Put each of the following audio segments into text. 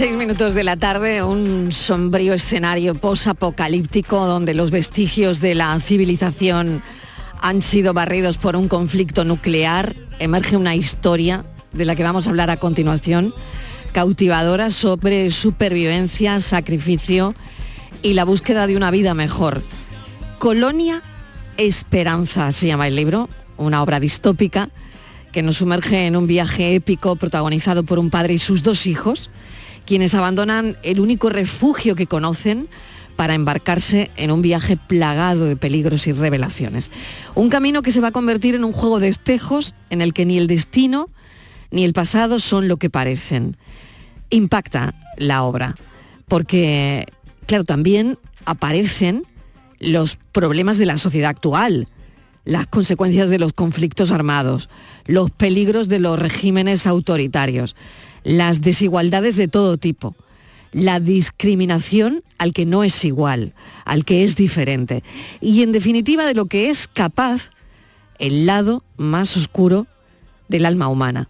6 minutos de la tarde, un sombrío escenario posapocalíptico donde los vestigios de la civilización han sido barridos por un conflicto nuclear. Emerge una historia de la que vamos a hablar a continuación, cautivadora sobre supervivencia, sacrificio y la búsqueda de una vida mejor. Colonia Esperanza se llama el libro, una obra distópica que nos sumerge en un viaje épico protagonizado por un padre y sus dos hijos, quienes abandonan el único refugio que conocen para embarcarse en un viaje plagado de peligros y revelaciones. Un camino que se va a convertir en un juego de espejos en el que ni el destino ni el pasado son lo que parecen. Impacta la obra, porque, claro, también aparecen los problemas de la sociedad actual, las consecuencias de los conflictos armados, los peligros de los regímenes autoritarios, las desigualdades de todo tipo, la discriminación al que no es igual, al que es diferente, y en definitiva de lo que es capaz el lado más oscuro del alma humana.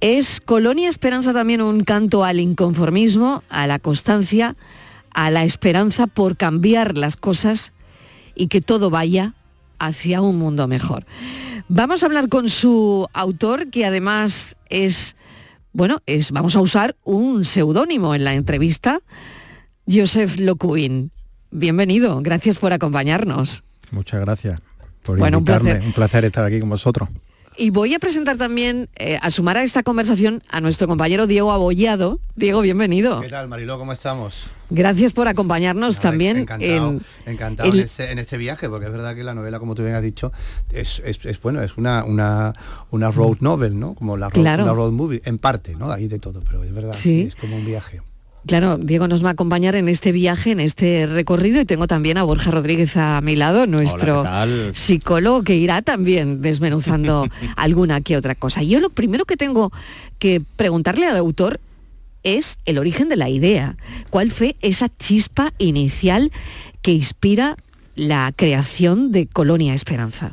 Es Colonia Esperanza también un canto al inconformismo, a la constancia, a la esperanza por cambiar las cosas y que todo vaya hacia un mundo mejor. Vamos a hablar con su autor, que además es, bueno, es, vamos a usar un seudónimo en la entrevista, Joseph Locuin. Bienvenido, gracias por acompañarnos. Muchas gracias por Bueno, un invitarme. placer. un placer estar aquí con vosotros. Y voy a presentar también, eh, a sumar a esta conversación, a nuestro compañero Diego Abollado. Diego, bienvenido. ¿Qué tal, Mariló? ¿Cómo estamos? Gracias por acompañarnos Nada, también Encantado, en, encantado el- en, este, en este viaje, porque es verdad que la novela, como tú bien has dicho, es, es- es, bueno, es una, una, una road novel, ¿no? Como la road, Claro. una road movie, en parte, ¿no? Ahí de todo, pero es verdad, Sí. sí, es como un viaje. Claro, Diego nos va a acompañar en este viaje, en este recorrido y tengo también a Borja Rodríguez a mi lado, nuestro psicólogo que irá también desmenuzando alguna que otra cosa. Yo lo primero que tengo que preguntarle al autor es el origen de la idea. ¿Cuál fue esa chispa inicial que inspira la creación de Colonia Esperanza?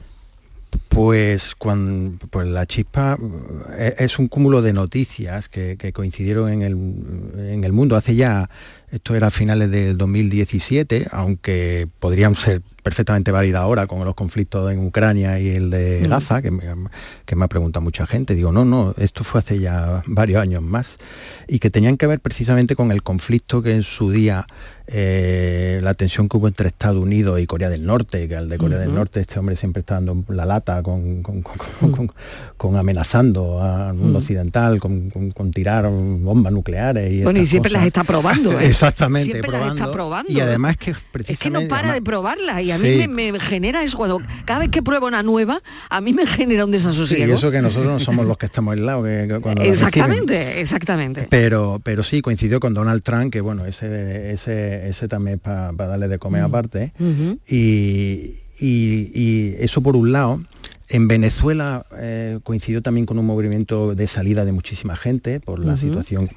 Pues, pues la chispa eh, es un cúmulo de noticias que, que coincidieron en el, en el mundo. Hace ya, esto era a finales del 2017, aunque podrían ser perfectamente válidas ahora con los conflictos en Ucrania y el de Mm. Gaza, que me, que me ha preguntado mucha gente. Digo, no, no, esto fue hace ya varios años más y que tenían que ver precisamente con el conflicto que en su día, eh, la tensión que hubo entre Estados Unidos y Corea del Norte, que al de Corea del. Norte este hombre siempre está dando la lata con, con- con amenazando al mundo Mm. occidental, con, tirar bombas nucleares. Y Bueno, y siempre las está probando. ¿eh? Exactamente, Siempre las probando. está probando. Y además que Es que precisamente... no para además- de probarla y a Sí. mí me, me genera eso cuando cada vez que pruebo una nueva a mí me genera un Sí, desasosiego. y eso que nosotros no somos los que estamos al lado que, que cuando la reciben. exactamente, exactamente. Pero, pero sí, coincidió con Donald Trump, que bueno, ese, ese, ese también es para darle de comer aparte. Ujú. Y, y- y eso por un lado. En Venezuela eh, coincidió también con un movimiento de salida de muchísima gente por la situación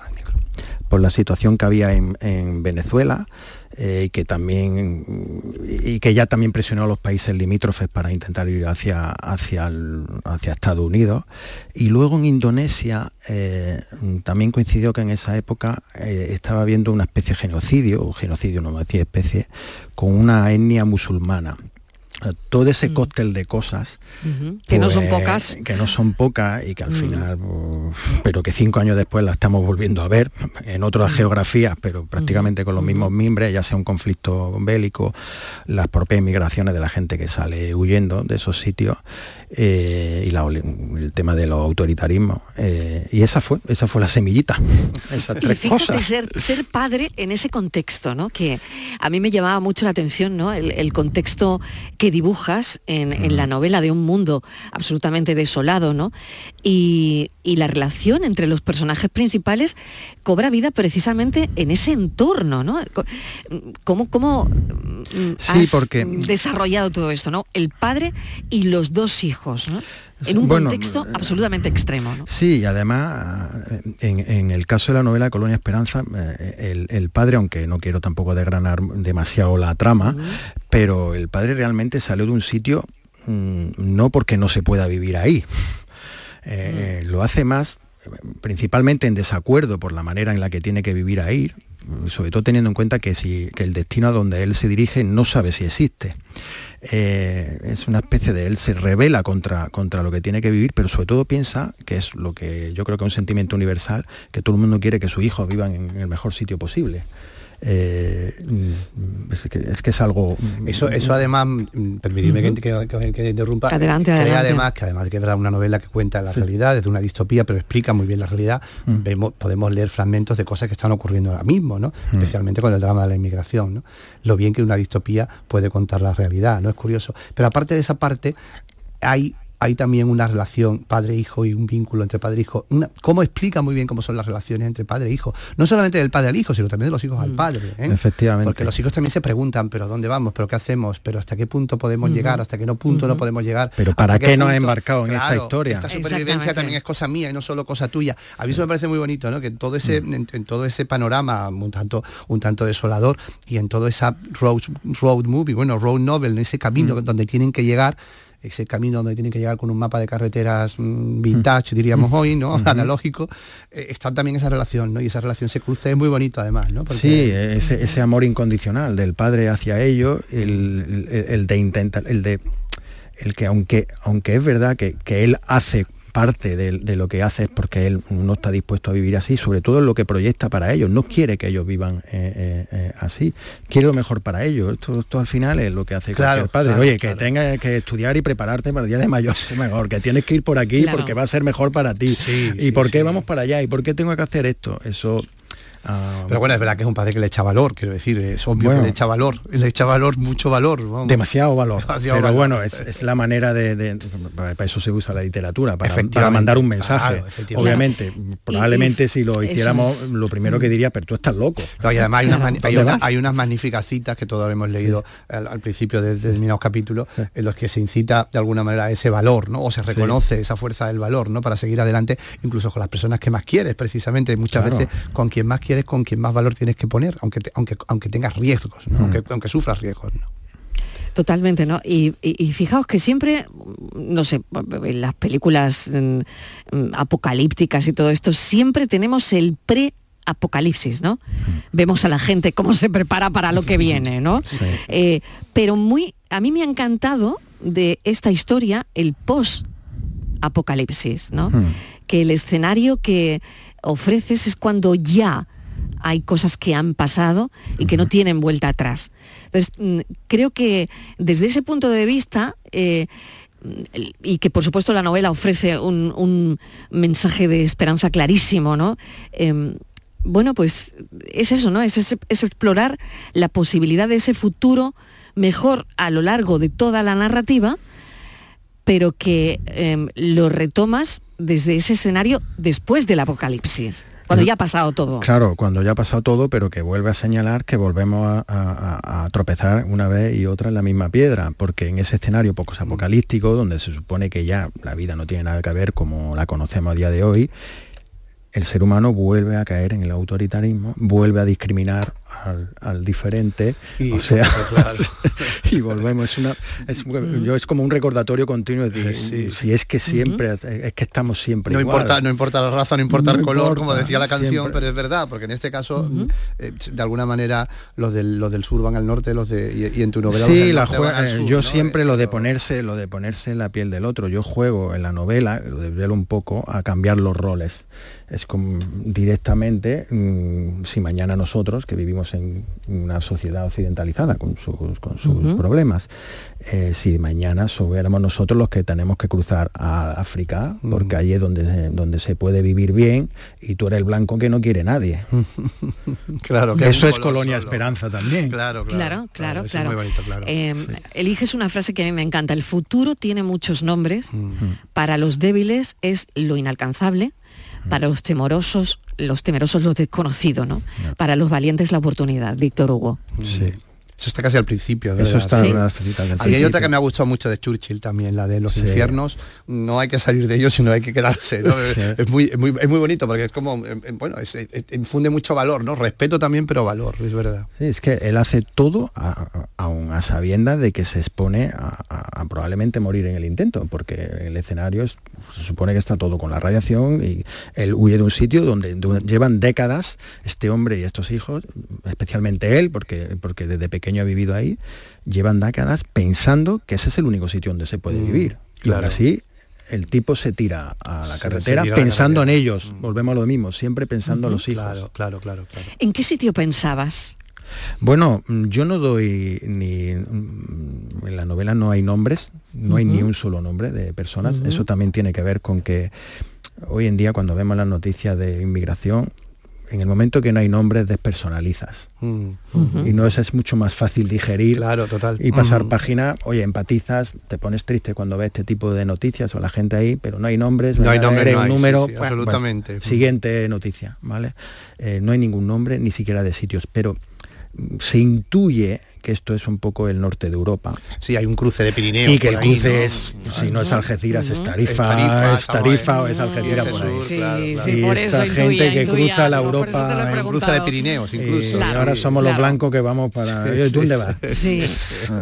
por la situación que había en, en Venezuela eh, y que también y que ya también presionó a los países limítrofes para intentar ir hacia hacia, hacia Estados Unidos. Y luego en Indonesia eh, también coincidió que en esa época eh, estaba habiendo una especie de genocidio o genocidio no me decía especie con una etnia musulmana todo ese cóctel de cosas. Que no son pues, pocas. que no son pocas y que al Mm. final pero que cinco años después la estamos volviendo a ver en otras Mm. geografías pero prácticamente con los mismos mimbres ya sea un conflicto bélico las propias migraciones de la gente que sale huyendo de esos sitios eh, y la- el tema de los autoritarismos eh, y esa fue esa fue la semillita esas Y tres fíjate cosas ser, ser padre en ese contexto, ¿no? Que a mí me llamaba mucho la atención, ¿no? El, el contexto que dibujas en, en la novela de un mundo absolutamente desolado, ¿no? Y, y la relación entre los personajes principales cobra vida precisamente en ese entorno, ¿no? ¿Cómo, cómo mm, Sí, porque- desarrollado todo esto, ¿no? El padre y los dos hijos, ¿no? En un Bueno, contexto absolutamente extremo, ¿no? Sí, y además, eh, en, en el caso de la novela Colonia Esperanza, eh, el, el padre, aunque no quiero tampoco desgranar demasiado la trama, pero el padre realmente salió de un sitio mm, no porque no se pueda vivir ahí. Eh, Lo hace más eh, principalmente en desacuerdo por la manera en la que tiene que vivir ahí, sobre todo teniendo en cuenta que, si, que el destino a donde él se dirige no sabe si existe. Eh, es una especie de él se revela contra, contra lo que tiene que vivir, pero sobre todo piensa, que es lo que yo creo que es un sentimiento universal, que todo el mundo quiere que sus hijos vivan en el mejor sitio posible. Eh, mm, es, que, es que es algo... Eso, eso además, mm, permitidme que, que- que- que interrumpa, Adelante, además que además de que es verdad una novela que cuenta la realidad, desde una distopía, pero explica muy bien la realidad, Mm. vemos, podemos leer fragmentos de cosas que están ocurriendo ahora mismo, ¿no? Mm. especialmente con el drama de la inmigración. ¿no? Lo bien que una distopía puede contar la realidad, ¿no? Es curioso. Pero aparte de esa parte, hay hay también una relación padre-hijo y un vínculo entre padre e hijo. Una- ¿Cómo explica muy bien cómo son las relaciones entre padre e hijo? No solamente del padre al hijo, sino también de los hijos al padre. ¿eh? Efectivamente. Porque los hijos también se preguntan, pero ¿dónde vamos? ¿Pero qué hacemos? ¿Pero hasta qué punto podemos llegar? ¿Hasta qué no punto no podemos llegar? Pero ¿para ¿Hasta qué nos embarcado en esta historia? Esta supervivencia también es cosa mía y no solo cosa tuya. A mí eso me parece muy bonito, ¿no? Que en todo ese, Mm. en, en todo ese panorama un tanto, un tanto desolador y en toda esa road, road movie, bueno, road novel, en ese camino Mm. donde tienen que llegar ese camino donde tienen que llegar con un mapa de carreteras mm, vintage, diríamos hoy, ¿no? Analógico, eh, está también esa relación, ¿no? Y esa relación se cruza, es muy bonito además, ¿no? Porque- Sí, ese, ese amor incondicional del padre hacia ellos, el, el- el de intentar, el de el que aunque, aunque es verdad que, que él hace parte de, de lo que hace es porque él no está dispuesto a vivir así, sobre todo en lo que proyecta para ellos, no quiere que ellos vivan eh, eh, eh, así, quiere lo mejor para ellos, esto, esto al final es lo que hace Claro, cualquier padre, claro, oye, claro. que tengas que estudiar y prepararte para el día de mayor es mejor, que tienes que ir por aquí Claro. porque va a ser mejor para ti, Sí, y sí, por qué sí. vamos para allá, y por qué tengo que hacer esto, eso... ah, Pero bueno, es verdad que es un padre que le echa valor, quiero decir, es obvio Bueno. que le echa valor, le echa valor, mucho valor. vamos. demasiado valor. Demasiado pero valor. bueno, es, es la manera de, de- para eso se usa la literatura, para, para mandar un mensaje. Claro. Obviamente, probablemente y- si lo hiciéramos, es. lo primero que diría, pero tú estás loco. No, y además hay, unas, Claro. hay, unas magníficas citas que todos hemos leído al, al principio de determinados capítulos Sí. en los que se incita de alguna manera ese valor, ¿no? O se reconoce esa fuerza del valor, ¿no? Para seguir adelante, incluso con las personas que más quieres, precisamente. Muchas veces con quien más quieres, con quien más valor tienes que poner, aunque te- aunque, aunque tengas riesgos, Mm. ¿no? aunque, aunque sufras riesgos. ¿no? Totalmente, ¿no? Y, y- y fijaos que siempre, no sé, en las películas mm, mm, apocalípticas y todo esto, siempre tenemos el pre apocalipsis, ¿no? Vemos a la gente cómo se prepara para lo que viene, ¿no? Sí. Eh, pero muy, a mí me ha encantado de esta historia el post apocalipsis, ¿no? Que el escenario que ofreces es cuando ya hay cosas que han pasado y que no tienen vuelta atrás. Entonces, mm, creo que desde ese punto de vista, eh, y que por supuesto la novela ofrece un, un mensaje de esperanza clarísimo, ¿no? Em, bueno, pues es eso, ¿no? Es, es- es explorar la posibilidad de ese futuro mejor a lo largo de toda la narrativa, pero que em, lo retomas desde ese escenario después del apocalipsis, cuando ya ha pasado todo. Claro, cuando ya ha pasado todo, pero que vuelve a señalar que volvemos a, a- a tropezar una vez y otra en la misma piedra, porque en ese escenario poco apocalíptico, donde se supone que ya la vida no tiene nada que ver como la conocemos a día de hoy, el ser humano vuelve a caer en el autoritarismo, vuelve a discriminar al, al diferente, Y- o sea, claro. y volvemos. Es una, es, yo es como un recordatorio continuo, sí. si es que siempre, es que estamos siempre No igual. importa, no importa la raza, no importa No el color, importa, como decía la canción, siempre. pero es verdad, porque en este caso, eh, de alguna manera, los del, los del sur van al norte, los de y, y en tu novela los Sí, del la norte jue- van al sur, yo ¿no? siempre Eh, lo de ponerse, lo de ponerse en la piel del otro. Yo juego en la novela, lo desvelo un poco, a cambiar los roles. Es como directamente, mm, si mañana nosotros, que vivimos en una sociedad occidentalizada con sus, con sus problemas, eh, si mañana somos nosotros los que tenemos que cruzar a África, porque allí es donde, donde se puede vivir bien, y tú eres el blanco que no quiere nadie. Claro, que Eso es Colonia solo. Esperanza también. Claro, Claro, claro, es claro. muy bonito, claro. Eh, Sí. Eliges una frase que a mí me encanta. El futuro tiene muchos nombres. Para los débiles es lo inalcanzable. Para los temorosos, los temerosos lo desconocido, ¿no? Para los valientes la oportunidad. Víctor Hugo. Sí. Eso está casi al principio, Eso ¿verdad? está Sí. en las citas del A mí hay otra que me ha gustado mucho de Churchill también, la de los Sí. infiernos. No hay que salir de ellos, sino hay que quedarse. ¿no? Sí. Es, muy, es, muy, es muy bonito porque es como, eh, eh, bueno, es- es- infunde mucho valor, ¿no? Respeto también, pero valor, es verdad. Sí, es que él hace todo a- a- aún a sabiendas de que se expone a, a- a probablemente morir en el intento, porque el escenario es- se supone que está todo con la radiación y él huye de un sitio donde, donde llevan décadas este hombre y estos hijos, especialmente él, porque, porque desde pequeño ha vivido ahí, llevan décadas pensando que ese es el único sitio donde se puede Mm, vivir. Y aún claro. así el tipo se tira a la Se- se carretera a la pensando carretera. en ellos, volvemos a lo mismo, siempre pensando en los hijos. Claro, claro, claro, claro. ¿En qué sitio pensabas? Bueno, mm, yo no doy ni mm, en la novela no hay nombres, no hay ni un solo nombre de personas. Eso también tiene que ver con que hoy en día cuando vemos las noticias de inmigración, en el momento que no hay nombres despersonalizas Mm. y no es, es mucho más fácil digerir Claro, total. y pasar Mm. página, oye, empatizas, te pones triste cuando ves este tipo de noticias o la gente ahí, pero no hay nombres, No hay nombre, no un hay, número, sí, sí, pues, absolutamente. pues, siguiente noticia, ¿vale? Eh, no hay ningún nombre, ni siquiera de sitios, pero se intuye que esto es un poco el norte de Europa Sí, hay un cruce de Pirineos. y que el ahí, cruce ¿no? es, si no es Algeciras, es Tarifa, Es Tarifa, es Tarifa o es Algeciras Y por ahí. sur, Sí, claro, sí, claro. Y por esta eso gente intuía, que intuía, cruza la Europa, cruce de Pirineos, Y incluso. Claro. ahora somos los blancos que vamos para... ¿tú dónde vas? Sí, sí,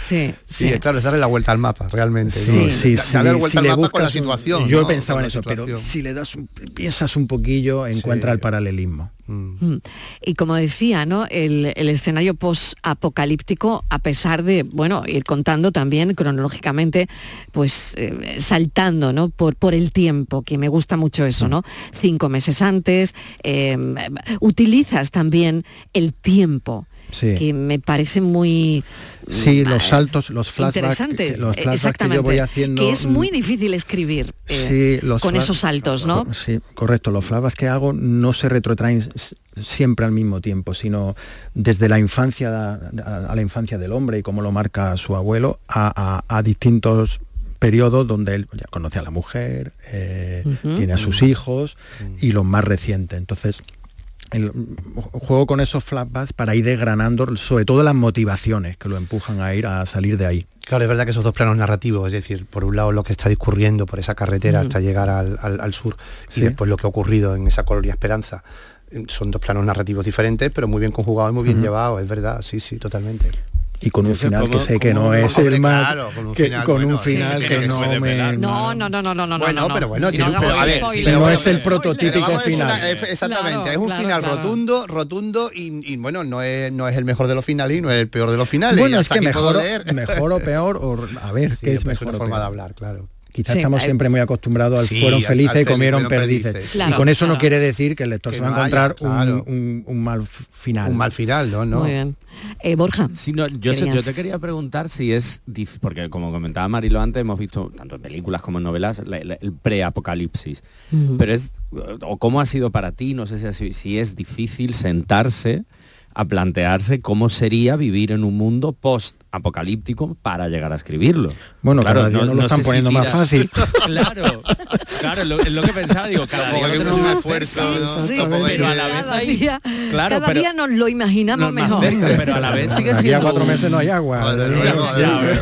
Sí, sí. claro, es darle la vuelta al mapa, realmente. Sí, ¿no? sí, Da- sí, darle la si vuelta al le mapa con la un- situación. Yo ¿no? pensaba en eso, pero si le das un- piensas un poquillo, encuentra Sí. el paralelismo. Mm. Mm. Y como decía, ¿no? El, el escenario post-apocalíptico, a pesar de, bueno, ir contando también cronológicamente, pues eh, saltando, ¿no? Por, por el tiempo, que me gusta mucho eso, ¿no? Cinco meses antes, eh, utilizas también el tiempo. Sí. que me parece muy Sí, mm, los saltos, los flashbacks, los eh, flashbacks que yo voy haciendo, que es muy mm, difícil escribir eh, Sí, los con esos saltos, ¿no? Sí, correcto. Los flashbacks que hago no se retrotraen siempre al mismo tiempo, sino desde la infancia a, a la infancia del hombre y cómo lo marca su abuelo a, a- a distintos periodos donde él ya conoce a la mujer, eh, tiene a sus hijos y los más recientes. Entonces, el- juego con esos flashbacks para ir desgranando sobre todo las motivaciones que lo empujan a ir a salir de ahí. Claro, es verdad que esos dos planos narrativos, es decir, por un lado lo que está discurriendo por esa carretera hasta llegar al, al- al sur Sí. y después lo que ha ocurrido en esa colonia Esperanza, eh, son dos planos narrativos diferentes, pero muy bien conjugados y muy bien llevados, es verdad, sí, sí, totalmente. Y con un final ¿cómo- que sé que no es el más claro, con un que- final, con un bueno, sí, final que no me. No, no, no, no, no, no. bueno, no, no. pero bueno, Si tiene no un- pero, hagamos a ver, spoiler. pero no es el prototípico final. exactamente, es un final rotundo, rotundo y, bueno, no es, no es el mejor de los finales y no es el peor de los finales. Bueno, es que mejor, mejor o peor, o a ver, ¿qué es pues mejor forma de hablar, claro. Quizás Sí, estamos hay- siempre muy acostumbrados al Sí, fueron felices al y comieron perdices. perdices. Claro, y con eso claro. no quiere decir que el lector Que se va a no haya, encontrar un- claro. un, un mal final. Un mal final, ¿no? no. Muy bien. Eh, Borja. Sí, no, yo, sé- yo Querías- te quería preguntar si es, porque como comentaba Marilo antes, hemos visto tanto en películas como en novelas la- la- el pre-apocalipsis. Ujú. Pero es, o cómo ha sido para ti, no sé si, si es difícil sentarse a plantearse cómo sería vivir en un mundo post-apocalíptico para llegar a escribirlo. Bueno, cada día nos lo están si poniendo más fácil. claro, Claro, es lo, es lo que pensaba, digo, cada día tenemos más esfuerzo, pero a que- la vez cada hay- día, claro, cada pero- día nos lo imaginamos nos mejor. cerca, pero a la vez sigue Aquí a siendo cuatro un- meses no hay agua.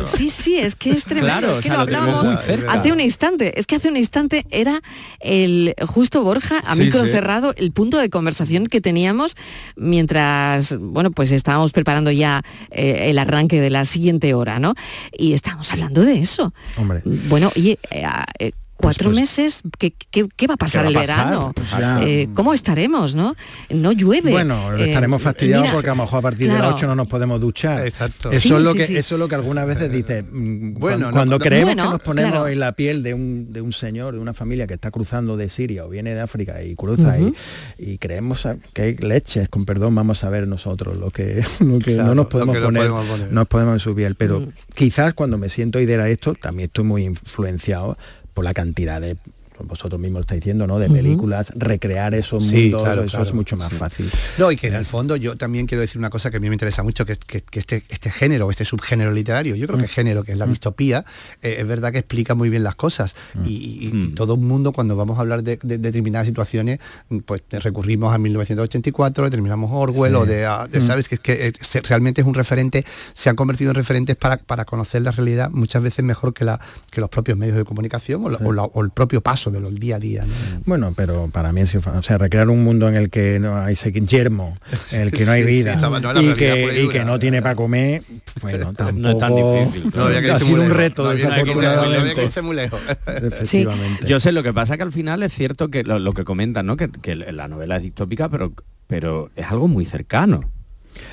Sí, sí, es que es tremendo. Claro, es que o sea, lo hablábamos hace un instante. Es que hace un instante era el justo Borja a Sí, micro sí. cerrado el punto de conversación que teníamos mientras, bueno, pues estábamos preparando ya eh, el arranque de la siguiente hora, ¿no? Y estábamos hablando de eso. Hombre. Bueno, oye, eh, eh, cuatro pues- meses, ¿qué, qué, qué va a pasar va el a pasar? verano? Pues ya- Eh, ¿Cómo estaremos, no? No llueve. Bueno, Eh, estaremos fastidiados mira, porque a lo mejor a partir de las 8 no nos podemos duchar. Exacto. Eso, Sí, es lo sí, que, sí. eso es lo que algunas veces dice. mm, Bueno, cuando, no, cuando no- creemos Bueno, que nos ponemos claro. en la piel de un, de un señor, de una familia que está cruzando de Siria o viene de África y cruza y, y creemos a- que hay leches, con perdón, vamos a ver nosotros lo que, lo que Claro, no nos podemos, que poner, podemos poner. nos podemos en su piel. Pero Mm. quizás cuando me siento a idear esto, también estoy muy influenciado por la cantidad de vosotros mismos lo estáis diciendo, ¿no? De películas, recrear esos Sí, mundos, claro, eso claro. es mucho más fácil. No, y que en el fondo yo también quiero decir una cosa que a mí me interesa mucho, que, es- que, que este, este género, este subgénero literario, yo creo Mm. que género, que es la distopía, eh, es verdad que explica muy bien las cosas. Mm. Y, y- y Mm. todo el mundo, cuando vamos a hablar de, de determinadas situaciones, pues recurrimos a 1984, terminamos Orwell, Sí. o de, a- de, Mm. ¿sabes? Que, es que eh, realmente es un referente, se han convertido en referentes para, para conocer la realidad muchas veces mejor que, la, que los propios medios de comunicación o, la- o la- o el propio paso del día a día. ¿no? Bueno, pero para mí es o sea, recrear un mundo en el que no hay yermo, en el que no hay Sí, sí, vida no y, que, y dura. que no tiene para comer, bueno, tampoco No es tan difícil. No había que ha sido un lejos, reto no había que irse- desafortunadamente. no había que irse muy lejos. Efectivamente. Yo sé, lo que pasa que al final es cierto que lo, lo que comentan, ¿no? Que, que la novela es distópica, pero, pero es algo muy cercano.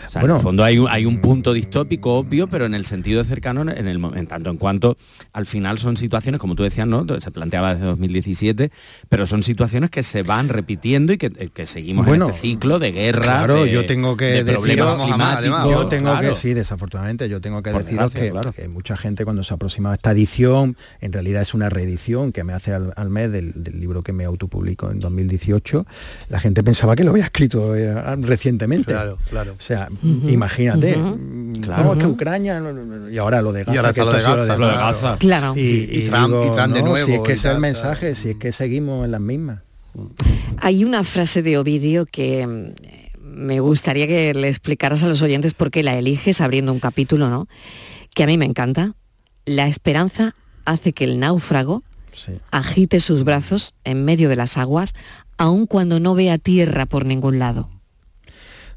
O sea, Bueno. en el fondo hay un, hay un punto distópico obvio, pero en el sentido de cercano, en, el, en tanto en cuanto al final son situaciones, como tú decías, ¿no? Se planteaba desde 2017, pero son situaciones que se van repitiendo y que, eh, que seguimos Bueno, en este ciclo de guerra. Claro, de- yo tengo que de decir, problemas vamos a más, climáticos. además, yo tengo claro. que, sí, desafortunadamente, yo tengo que Por deciros desgracia, que, claro. que mucha gente cuando se aproxima a esta edición, en realidad es una reedición que me hace al, al mes del, del libro que me autopublico en 2018, la gente pensaba que lo había escrito eh, recientemente. Claro, claro. O sea, imagínate, ujú. mm, Claro. no, es que Ucrania, y ahora lo de Gaza, Y ahora está lo de Gaza, Lo de Gaza. Claro. Y, Y Trump- y Trump de no, nuevo Si es que y ese es el mensaje, si es que seguimos en las mismas. Hay una frase de Ovidio que mm, me gustaría que le explicaras a los oyentes por qué la eliges abriendo un capítulo, ¿no? Que a mí me encanta. La esperanza hace que el náufrago Sí. agite sus brazos en medio de las aguas, aun cuando no vea tierra por ningún lado.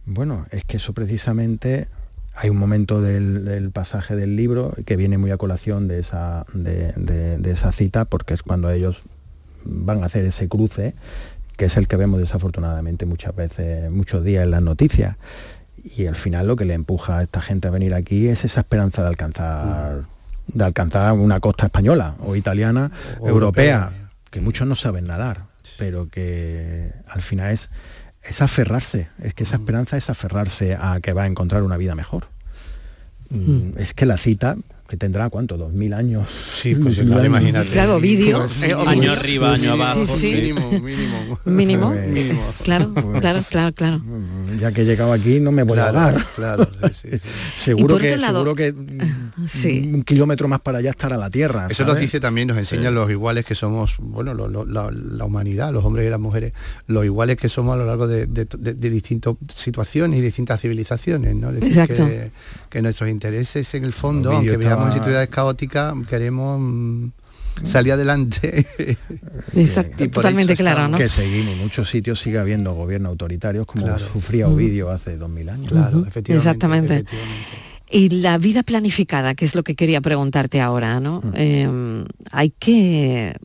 Bueno, es que eso precisamente hay un momento del, del pasaje del libro que viene muy a colación de esa, de, de- de esa cita, porque es cuando ellos van a hacer ese cruce, que es el que vemos desafortunadamente muchas veces, muchos días en las noticias. Y al final lo que le empuja a esta gente a venir aquí es esa esperanza de alcanzar, de alcanzar una costa española o italiana, O europea, europea. que muchos no saben nadar, pero que al final es, es aferrarse, es que esa esperanza es aferrarse a que va a encontrar una vida mejor. Mm, Es que la cita, que tendrá cuánto, dos mil años. Sí, pues claro, imagínate. Claro, vídeo. Pues, eh, Año pues, arriba, año abajo. Sí, sí. Mínimo, mínimo. Mínimo. Pues, Mínimo. Claro, Pues- claro, claro, claro. Ya que he llegado aquí no me voy a ahogar. claro, sí, sí, sí. Seguro que, lado- seguro que Sí. un kilómetro más para allá estará la tierra. Eso ¿sabes? nos dice también, nos enseña los iguales que somos, bueno, lo- lo- la, la humanidad, los hombres y las mujeres, los iguales que somos a lo largo de, de- de- de distintas situaciones y distintas civilizaciones, ¿no? Es decir, Exacto. Que, que nuestros intereses en el fondo, aunque veamos estaba- situaciones caóticas, queremos mm, salir adelante. Exacto, totalmente claro, ¿no? Que seguimos, en muchos sitios sigue habiendo gobiernos autoritarios como Claro. sufría Mm. Ovidio hace dos mil años. claro, efectivamente. exactamente. efectivamente. Y la vida planificada, que es lo que quería preguntarte ahora, ¿no? Eh, hay que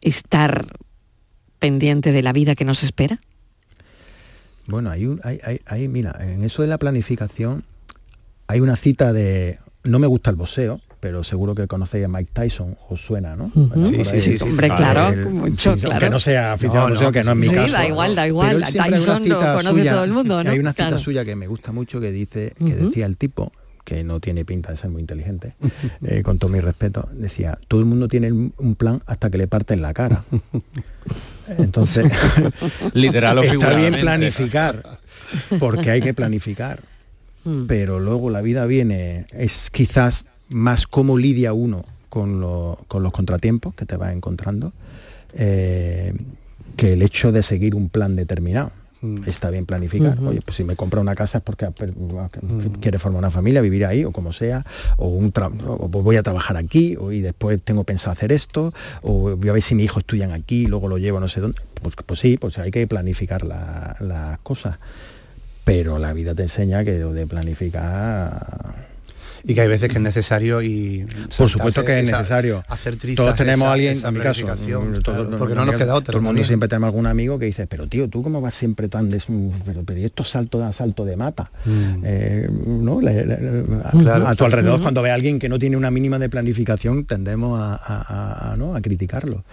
estar pendiente de la vida que nos espera. Bueno, hay, un, hay, hay, hay- mira, en eso de la planificación hay una cita de, no me gusta el boxeo, pero seguro que conocéis a Mike Tyson, os suena, ¿no? Por Sí, sí, sí, sí, Hombre, claro. claro, mucho, sí, claro. Aunque no sea aficionado No, no, que que no es mi sí, caso. da igual, da igual. Tyson lo cita conoce suya- todo el mundo, ¿no? Hay una cita Claro. suya que me gusta mucho que dice, que decía el tipo, que no tiene pinta de ser muy inteligente, eh, con todo mi respeto, decía, todo el mundo tiene un plan hasta que le parten la cara. Entonces, Literal o está bien planificar, porque hay que planificar. Mm. Pero luego la vida viene, es quizás más cómo lidia uno con, lo- con los contratiempos que te vas encontrando eh, que el hecho de seguir un plan determinado. Está bien planificar. Oye, pues si me compro una casa es porque per- quiere formar una familia, vivir ahí o como sea, o, un o voy a trabajar aquí, o, y después tengo pensado hacer esto, o voy a ver si mi hijo estudian aquí, luego lo llevo a no sé dónde. Pues, pues sí, pues hay que planificar la- las cosas. Pero la vida te enseña que lo de planificar y que hay veces que es necesario y por supuesto que es esa- necesario. hacer trizas Todos tenemos a alguien, en mi caso, mm, claro, porque no nos queda otra Todo el mundo también. siempre tenemos algún amigo que dice, pero tío, ¿tú cómo vas siempre tan des... pero, pero ¿y estos saltos a salto de mata? Mm. Eh, ¿no? Le- le- le- a, Claro. a tu alrededor, cuando ve a alguien que no tiene una mínima de planificación, tendemos a, a- a- a, ¿no? a criticarlo.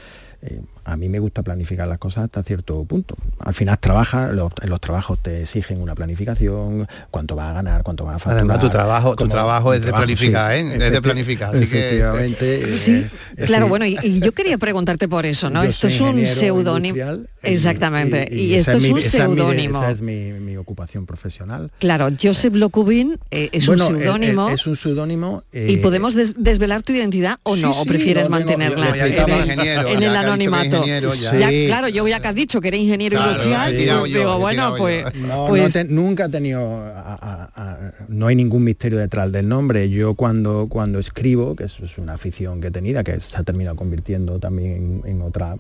Eh, a mí me gusta planificar las cosas hasta cierto punto. Al final trabajas, los, trabajos te exigen una planificación, cuánto vas a ganar, cuánto vas a facturar. Además, tu trabajo- tu trabajo es de trabajo, planificar, ¿eh? Es de planificar, así que- Efectivamente. Sí, eh, claro, sí. bueno, y, y yo quería preguntarte por eso, ¿no? Yo Esto soy es un seudónimo. Exactamente, y, esto es mi- un seudónimo. Esa es mi, mi ocupación profesional. Claro, Joseph Lokubin eh, es Bueno, un eh, seudónimo. eh, Es un seudónimo. ¿Y eh, podemos des- desvelar tu identidad o no? sí, ¿O prefieres mantenerla en, el- que que anonimato? Ingeniero, ya. Ya, Sí. claro, yo ya que has dicho que eres ingeniero Claro, industrial, digo, yo, bueno, pues, No, pues no te- nunca he tenido, a- a- a- no hay ningún misterio detrás del nombre. Yo cuando, cuando escribo, que es, es una afición que he tenido, que se ha terminado convirtiendo también en, en otra,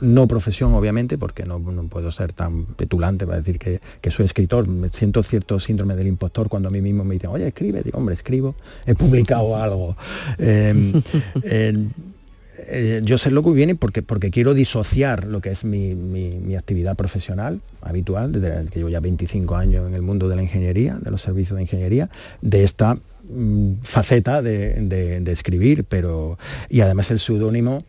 no profesión obviamente, porque no, no puedo ser tan petulante para decir que, que soy escritor. Me siento cierto síndrome del impostor cuando a mí mismo me dicen, oye, escribe, digo, hombre, escribo, he publicado algo. Eh, eh, eh, yo sé lo que viene porque, porque quiero disociar lo que es mi, mi- actividad profesional habitual, desde que llevo ya 25 años en el mundo de la ingeniería, de los servicios de ingeniería, de esta mm, faceta de, de- de escribir, pero y además el seudónimo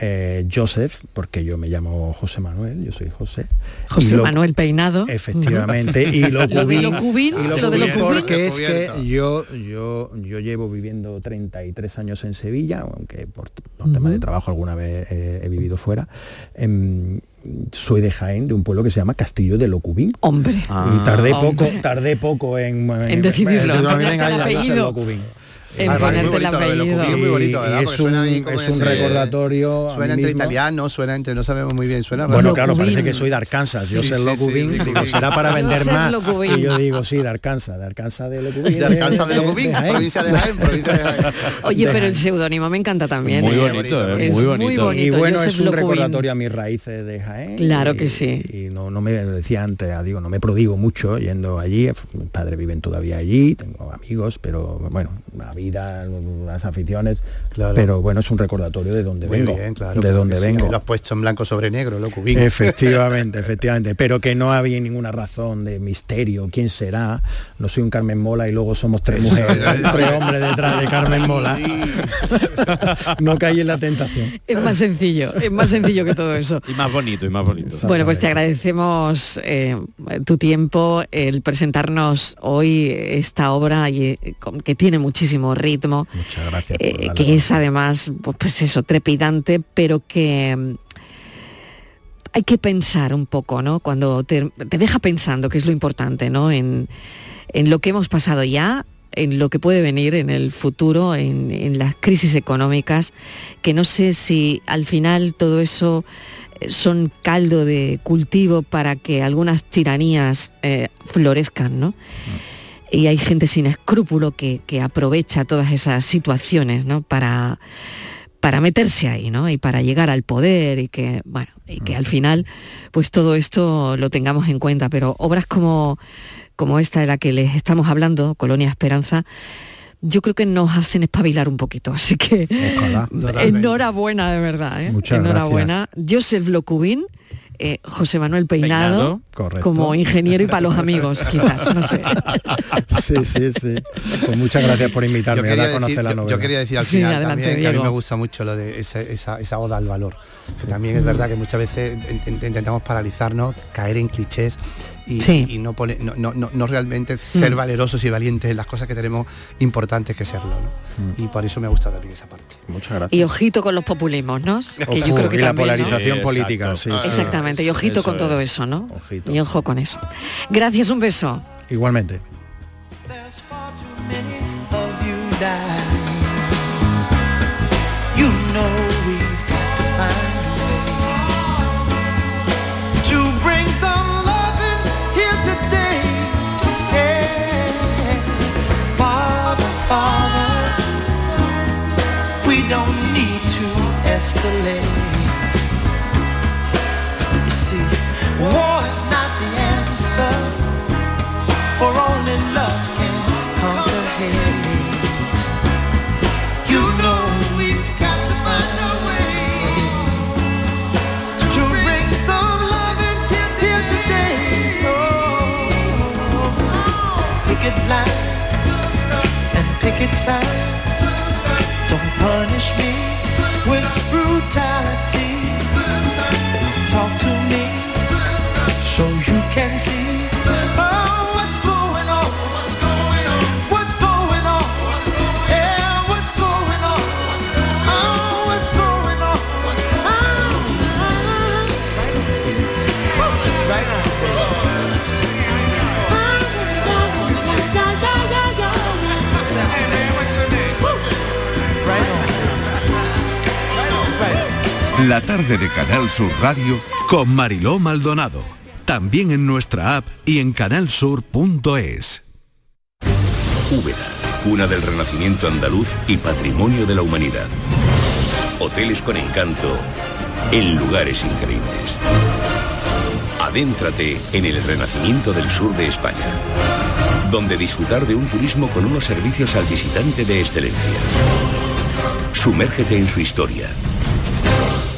eh, Joseph, porque yo me llamo José Manuel, yo soy José. José lo- Manuel Peinado. Efectivamente, y lo Lo de cubín, y lo de cubín porque es que yo, yo, yo llevo viviendo 33 años en Sevilla, aunque por, por temas de trabajo alguna vez eh, he vivido fuera. Em, soy de Jaén, de un pueblo que se llama Castillo de Locubín. Hombre. Ah. y tardé hombre. poco, tardé poco en, En decidirlo, en. Es un, ahí como es un ese- recordatorio. a Suena mí entre mismo. italiano, suena entre, no sabemos muy bien, suena Bueno, raro. claro, parece que soy de Arkansas. Yo Sí, sé sí, digo, será para vender más. Y yo digo, sí, de Arkansas, de Arkansas de Locubín. De Arkansas de Locubín, Jaén. provincia de Jaén, provincia de Jaén. Oye, pero el seudónimo me encanta también. Muy ¿eh? bonito, eh, Es muy muy bonito. Y bueno, Joseph es un recordatorio a mis raíces de Jaén. Claro que sí. Y no, no me decía antes, ah, digo, no me prodigo mucho yendo allí. Mis padres viven todavía allí, tengo amigos, pero bueno, la vida, las aficiones. Claro. Pero bueno, es un recordatorio de dónde Muy vengo. bien, claro. de dónde sí, vengo. que Lo has puesto en blanco sobre negro, Locubín. Efectivamente, efectivamente, pero que no había ninguna razón de misterio, quién será, no soy un Carmen Mola y luego somos tres mujeres, tres hombres detrás de Carmen Mola. no caí en la tentación. Es más sencillo, es más sencillo que todo eso. Y más bonito, y más bonito. Bueno, pues te agradecemos eh, tu tiempo, el presentarnos hoy esta obra y, eh, con- que tiene muchísimo ritmo, gracias. eh, que es además, pues, pues eso, trepidante, pero que mm, hay que pensar un poco, ¿no? Cuando te, te deja pensando, que es lo importante, ¿no? En, en lo que hemos pasado ya, en lo que puede venir en el futuro, en, en las crisis económicas, que no sé si al final todo eso eh, son caldo de cultivo para que algunas tiranías eh, florezcan, ¿no? Y hay gente sin escrúpulo que, que aprovecha todas esas situaciones, ¿no? Para, para meterse ahí, ¿no? Y para llegar al poder y que, bueno, y que al final, pues todo esto lo tengamos en cuenta. Pero obras como, como esta de la que les estamos hablando, Colonia Esperanza, yo creo que nos hacen espabilar un poquito. Así que Ojalá. Enhorabuena de verdad, ¿eh? Muchas enhorabuena. Joseph Locubín, eh, José Manuel Peinado, Peinado, como ingeniero y para los amigos, quizás, no sé. Sí, sí, sí. Pues muchas gracias por invitarme Yo quería, a conocer decir, la yo- novela. yo quería decir al Sí, final adelante, también que a mí me gusta mucho lo de esa, esa- esa oda al valor. Que también es verdad que muchas veces in- in- intentamos paralizarnos, caer en clichés y, Sí. y no, pone- no, no- no- realmente ser Mm. valerosos y valientes en las cosas que tenemos importantes que serlo. ¿no? Y por eso me ha gustado también esa parte. Muchas gracias. Y ojito con los populismos, ¿no? Que yo creo que y la polarización política, sí. Exactamente, y ojito Eso con todo es. eso, ¿no? Ojito. Y ojo con eso. Gracias, un beso. Igualmente. Escalate. You see, war is not the answer, for only love can conquer hate. You know we've got to find a way to bring some love in here, here today. Oh, picket lines and picket signs. Don't punish me with brutality. La tarde de Canal Sur Radio Con Mariló Maldonado. También en nuestra app y en canalsur.es. Úbeda, cuna del renacimiento andaluz y patrimonio de la humanidad. Hoteles con encanto en lugares increíbles. Adéntrate en el renacimiento del sur de España, donde disfrutar de un turismo con unos servicios al visitante de excelencia. Sumérgete en su historia.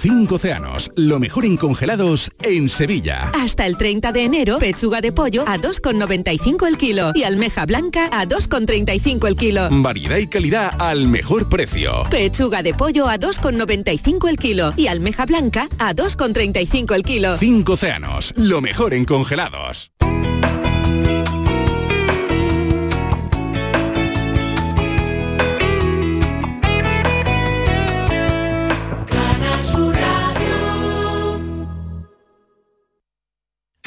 Cinco océanos, lo mejor en congelados en Sevilla. Hasta el 30 de enero, pechuga de pollo a 2,95 el kilo y almeja blanca a 2,35 el kilo. Variedad y calidad al mejor precio. Pechuga de pollo a 2,95 el kilo y almeja blanca a 2,35 el kilo. Cinco océanos, lo mejor en congelados.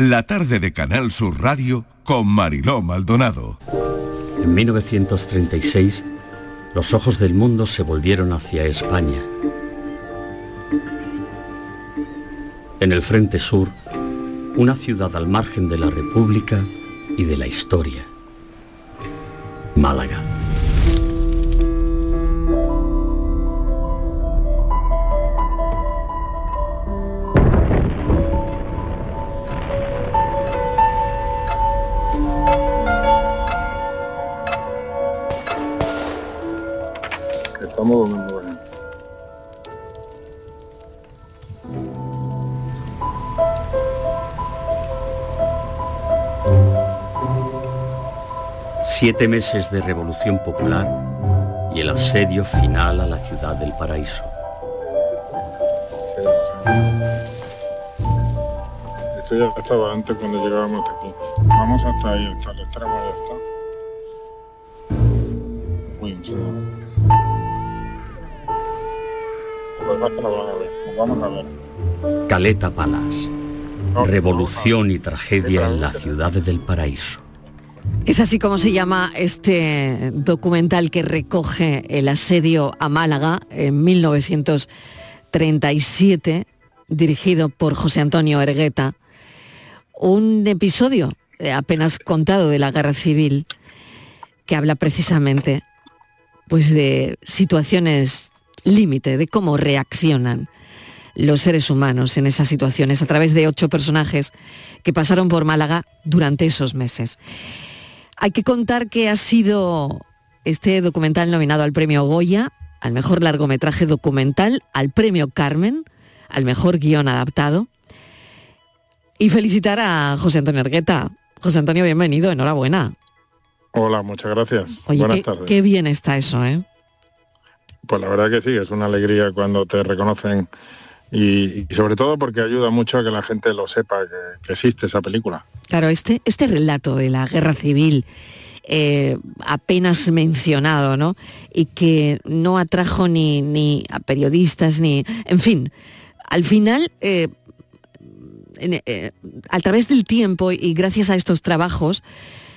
La tarde de Canal Sur Radio con Mariló Maldonado. En 1936, los ojos del mundo se volvieron hacia España. En el Frente Sur, una ciudad al margen de la República y de la historia. Málaga. Buenos. Siete meses de revolución popular y el asedio final a la ciudad del paraíso. esto ya estaba antes cuando llegábamos aquí. Vamos hasta ahí, hasta el extremo, ya está. Un segundo. Más que lo van a ver, lo vamos a ver. Caleta Palas. Revolución y tragedia en la ciudad del paraíso. Es así como se llama este documental que recoge el asedio a Málaga en 1937, dirigido por José Antonio Ergueta. Un episodio eh, apenas contado de la guerra civil que habla precisamente pues de situaciones límite, de cómo reaccionan los seres humanos en esas situaciones a través de ocho personajes que pasaron por Málaga durante esos meses. Hay que contar que ha sido este documental nominado al premio Goya, al mejor largometraje documental, al premio Carmen, al mejor guion adaptado. Y felicitar a José Antonio Argueta. José Antonio, bienvenido, enhorabuena. Hola, muchas gracias. Oye, Buenas qué, tardes. qué bien está eso, ¿eh? Pues la verdad que sí, es una alegría cuando te reconocen y, sobre todo porque ayuda mucho a que la gente lo sepa que, existe esa película. Claro, este, este relato de la guerra civil eh, apenas mencionado, ¿no? Y que no atrajo ni, ni a periodistas, ni. En fin, al final, eh, eh, a través del tiempo y gracias a estos trabajos,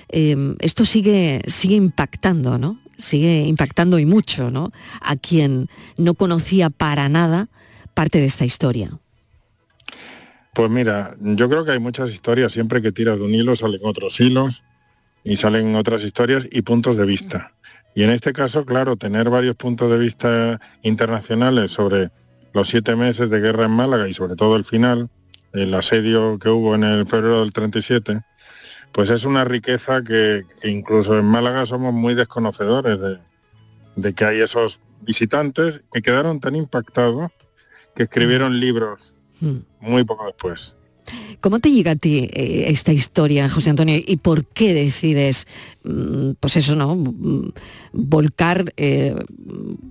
eh, esto sigue, sigue impactando, ¿no? Sigue impactando y mucho, ¿no? A quien no conocía para nada parte de esta historia. Pues mira, yo creo que hay muchas historias, siempre que tiras de un hilo salen otros hilos y salen otras historias y puntos de vista. Y en este caso, claro, tener varios puntos de vista internacionales sobre los siete meses de guerra en Málaga y sobre todo el final, el asedio que hubo en el febrero del 37, pues es una riqueza que, que incluso en Málaga somos muy desconocedores de, de que hay esos visitantes que quedaron tan impactados que escribieron libros muy poco después. ¿Cómo te llega a ti eh, esta historia, José Antonio, y por qué decides, mm, pues eso, ¿no? Mm, Volcar eh,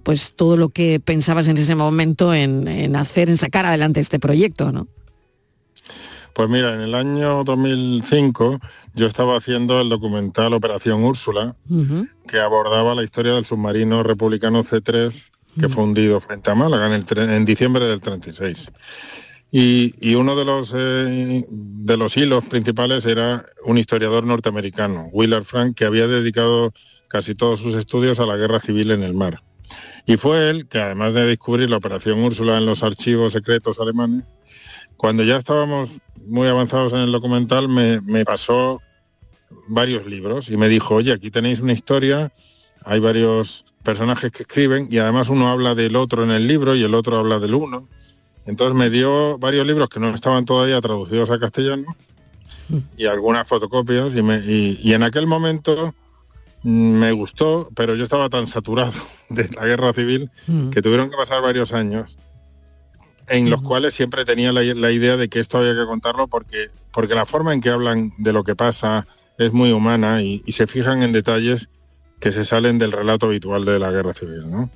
pues todo lo que pensabas en ese momento en, en hacer, en sacar adelante este proyecto, ¿no? Pues mira, en el año 2005 yo estaba haciendo el documental Operación Úrsula, que abordaba la historia del submarino republicano C3 que fue hundido frente a Málaga en, el en diciembre del 36. Y, y uno de los, eh, de los hilos principales era un historiador norteamericano, Willard Frank, que había dedicado casi todos sus estudios a la guerra civil en el mar. Y fue él que, además de descubrir la Operación Úrsula en los archivos secretos alemanes, cuando ya estábamos muy avanzados en el documental, me, me pasó varios libros y me dijo, oye, aquí tenéis una historia, hay varios personajes que escriben y además uno habla del otro en el libro y el otro habla del uno. Entonces me dio varios libros que no estaban todavía traducidos a castellano y algunas fotocopias y, me- y- y en aquel momento mm, me gustó, pero yo estaba tan saturado de la guerra civil que tuvieron que pasar varios años en los cuales siempre tenía la, la idea de que esto había que contarlo porque, porque la forma en que hablan de lo que pasa es muy humana y, y se fijan en detalles que se salen del relato habitual de la guerra civil, ¿no?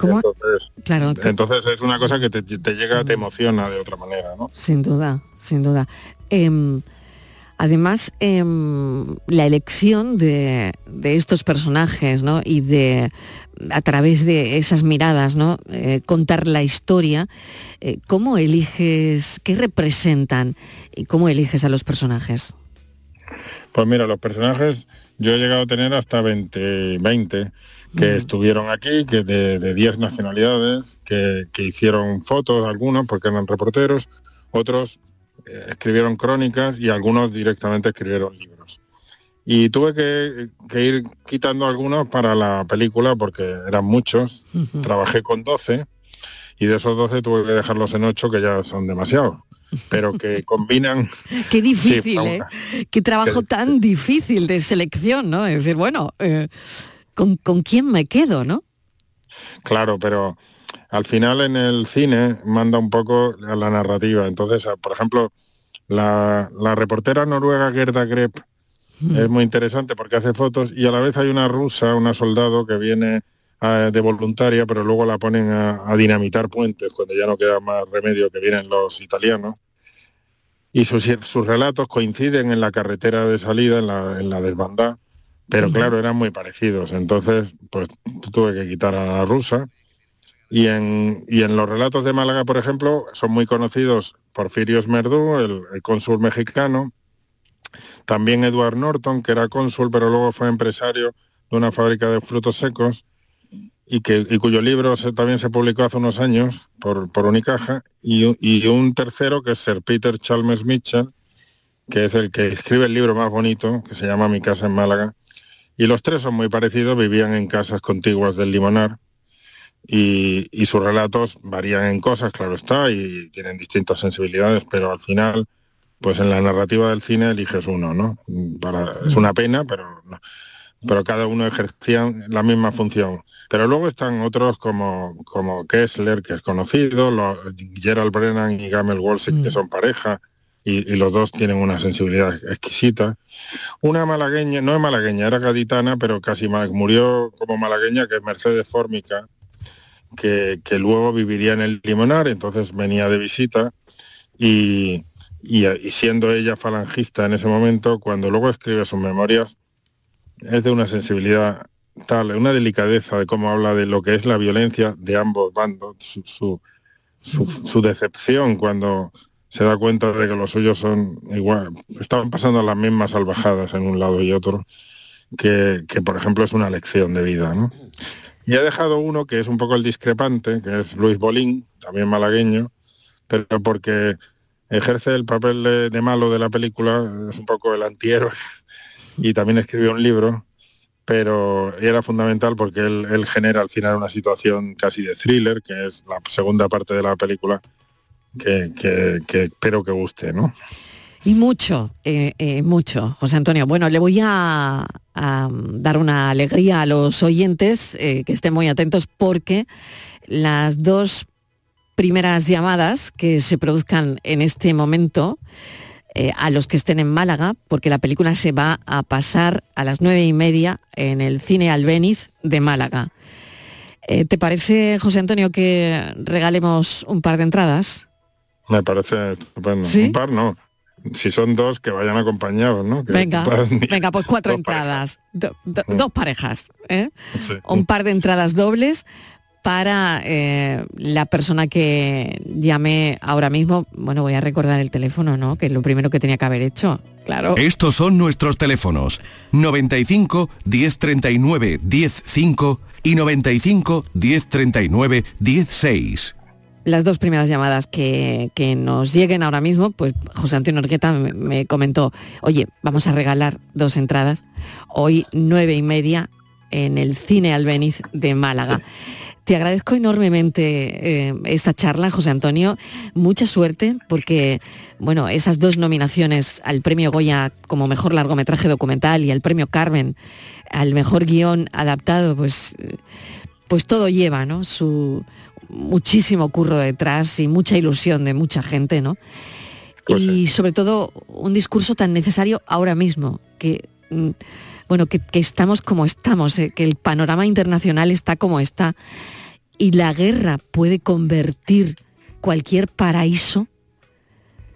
Entonces, Claro, que- entonces es una cosa que te, te llega, te emociona de otra manera, ¿no? sin duda, sin duda. Em, además, em, la elección de, de estos personajes, ¿no? Y de a través de esas miradas, ¿no? Eh, contar la historia. eh, ¿Cómo eliges, qué representan y cómo eliges a los personajes? Pues mira, los personajes yo he llegado a tener hasta 20, 20 que estuvieron aquí, que de, de 10 nacionalidades, que, que hicieron fotos, algunos porque eran reporteros, otros eh, escribieron crónicas y algunos directamente escribieron libros. Y tuve que, que ir quitando algunos para la película porque eran muchos. Trabajé con 12 y de esos 12 tuve que dejarlos en 8 que ya son demasiados, pero que combinan Qué difícil, ¿eh? Qué trabajo tan difícil de selección, ¿no? Es decir, bueno, eh, ¿con, con quién me quedo, no? Claro, pero al final en el cine manda un poco a la narrativa. Entonces, por ejemplo, la, la reportera noruega Gerda Grepp es muy interesante porque hace fotos y a la vez hay una rusa, una soldado que viene ah, de voluntaria, pero luego la ponen a, a dinamitar puentes cuando ya no queda más remedio que vienen los italianos. y sus, sus relatos coinciden en la carretera de salida, en la, en la desbandada, pero claro, eran muy parecidos. Entonces, pues tuve que quitar a la rusa. Y en, y en los relatos de Málaga, por ejemplo, son muy conocidos Porfirio Esmerdú, el, el cónsul mexicano, también Edward Norton, que era cónsul, pero luego fue empresario de una fábrica de frutos secos, y, que, y cuyo libro también se publicó hace unos años por, por Unicaja, y, y un tercero que es Sir Peter Chalmers Mitchell, que es el que escribe el libro más bonito, que se llama Mi casa en Málaga. Y los tres son muy parecidos, vivían en casas contiguas del Limonar, y, y sus relatos varían en cosas, claro está, y tienen distintas sensibilidades, pero al final, pues en la narrativa del cine eliges uno, ¿no? Para- es una pena, pero no pero cada uno ejercía la misma función. Pero luego están otros como, como Kessler, que es conocido, los, Gerald Brennan y Gamel Wolsey, que son pareja, y, y los dos tienen una sensibilidad exquisita. Una malagueña, no es malagueña, era gaditana, pero casi murió como malagueña, que es Mercedes Fórmica, que, luego viviría en el Limonar, entonces venía de visita, y, y- siendo ella falangista en ese momento, cuando luego escribe sus memorias, es de una sensibilidad tal, una delicadeza de cómo habla de lo que es la violencia de ambos bandos, su, su, su- su decepción cuando se da cuenta de que los suyos son igual, estaban pasando las mismas salvajadas en un lado y otro, que, que, por ejemplo es una lección de vida. ¿no? Y he dejado uno que es un poco el discrepante, que es Luis Bolín, también malagueño, pero porque ejerce el papel de, malo de la película, es un poco el antihéroe y también escribió un libro, pero era fundamental porque él, genera al final una situación casi de thriller, que es la segunda parte de la película, que espero que guste, ¿no? Y mucho, eh, eh, mucho, José Antonio. Bueno, le voy a, a dar una alegría a los oyentes, eh, que estén muy atentos, porque las dos primeras llamadas que se produzcan en este momento, eh, a los que estén en Málaga, porque la película se va a pasar a las nueve y media en el Cine Albéniz de Málaga. Eh, ¿Te parece, José Antonio, que regalemos un par de entradas? Me parece estupendo. ¿Sí? Un par no. Si son dos, que vayan acompañados, ¿no? Que Venga, venga, pues cuatro Dos entradas, do- do- dos parejas, ¿eh? Sí. un par de entradas dobles para eh, la persona que llame ahora mismo. Bueno, voy a recordar el teléfono, ¿no? Que es lo primero que tenía que haber hecho. Claro. Estos son nuestros teléfonos 95 1039 105 y 95 1039 16. Las dos primeras llamadas que, que nos lleguen ahora mismo, pues José Antonio Orqueta me, me comentó, oye, vamos a regalar dos entradas, hoy nueve y media en el Cine Albéniz de Málaga. Te agradezco enormemente eh, esta charla, José Antonio. Mucha suerte porque, bueno, esas dos nominaciones al premio Goya como mejor largometraje documental y al premio Carmen al mejor guion adaptado, pues, pues todo lleva, ¿no? Su muchísimo curro detrás y mucha ilusión de mucha gente, ¿no? y sobre todo un discurso tan necesario ahora mismo, que mm, bueno, que, que estamos como estamos, eh, que el panorama internacional está como está y la guerra puede convertir cualquier paraíso,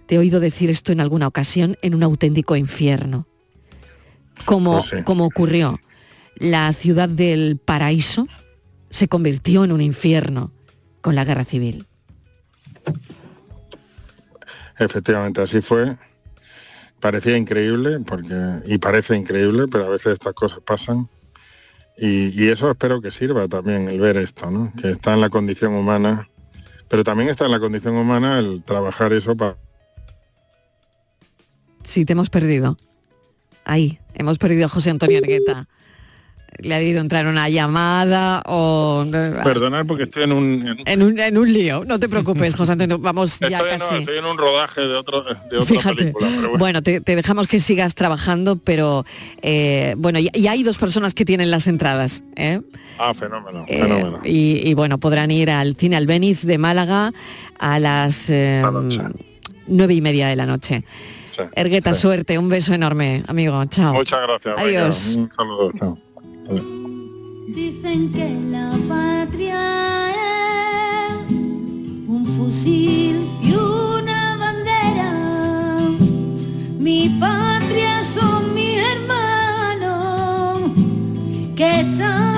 te he oído decir esto en alguna ocasión, en un auténtico infierno. Como, Pues sí. como ocurrió, la ciudad del paraíso se convirtió en un infierno con la guerra civil. Efectivamente, así fue. Parecía increíble, porque y parece increíble, pero a veces estas cosas pasan. Y, y eso espero que sirva también el ver esto, ¿no? Que está en la condición humana, pero también está en la condición humana el trabajar eso para Sí, te hemos perdido. Ahí, hemos perdido a José Antonio Argueta. Le ha debido entrar una llamada o... perdonar porque estoy en un, en- En un, en un lío. No te preocupes, José Antonio. Vamos ya no, casi. estoy en un rodaje de otro de otra Fíjate. película. Pero bueno. Bueno, te, te dejamos que sigas trabajando, pero eh, bueno, ya hay dos personas que tienen las entradas. ¿eh? Ah, fenómeno, Eh, fenómeno. y, y, bueno, podrán ir al cine Albéniz de Málaga a las eh, nueve y media de la noche. Sí, Ergueta, sí. suerte, un beso enorme, amigo. Chao. Muchas gracias. venga, Adiós. un saludo. chao. Dicen que la patria es un fusil y una bandera. Mi patria son mis hermanos que están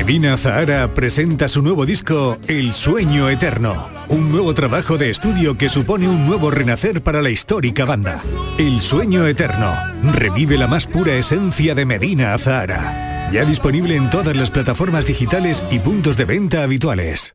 Medina Zahara presenta su nuevo disco El Sueño Eterno, un nuevo trabajo de estudio que supone un nuevo renacer para la histórica banda. El Sueño Eterno revive la más pura esencia de Medina Zahara. Ya disponible en todas las plataformas digitales y puntos de venta habituales.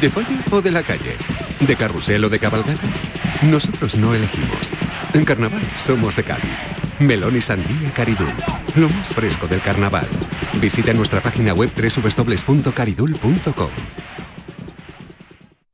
¿De folla o de la calle? ¿De carrusel o de cabalgata? Nosotros no elegimos. En carnaval somos de Cádiz. Melón y sandía Caridul. Lo más fresco del carnaval. Visita nuestra página web www.caridul.com.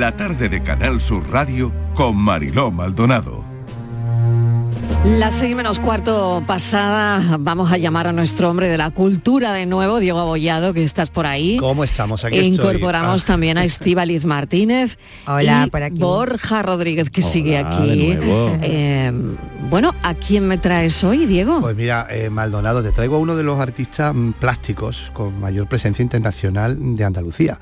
La tarde de Canal Sur Radio con Mariló Maldonado. Las seis menos cuarto pasada vamos a llamar a nuestro hombre de la cultura de nuevo, Diego Abollado, que estás por ahí. ¿Cómo estamos? Aquí estoy. incorporamos Ah. también a Estíbaliz Martínez. Hola, y por aquí. Borja Rodríguez, que sigue aquí. de nuevo. Eh, bueno, ¿a quién me traes hoy, Diego? Pues mira, eh, Maldonado, te traigo a uno de los artistas mm, plásticos con mayor presencia internacional de Andalucía.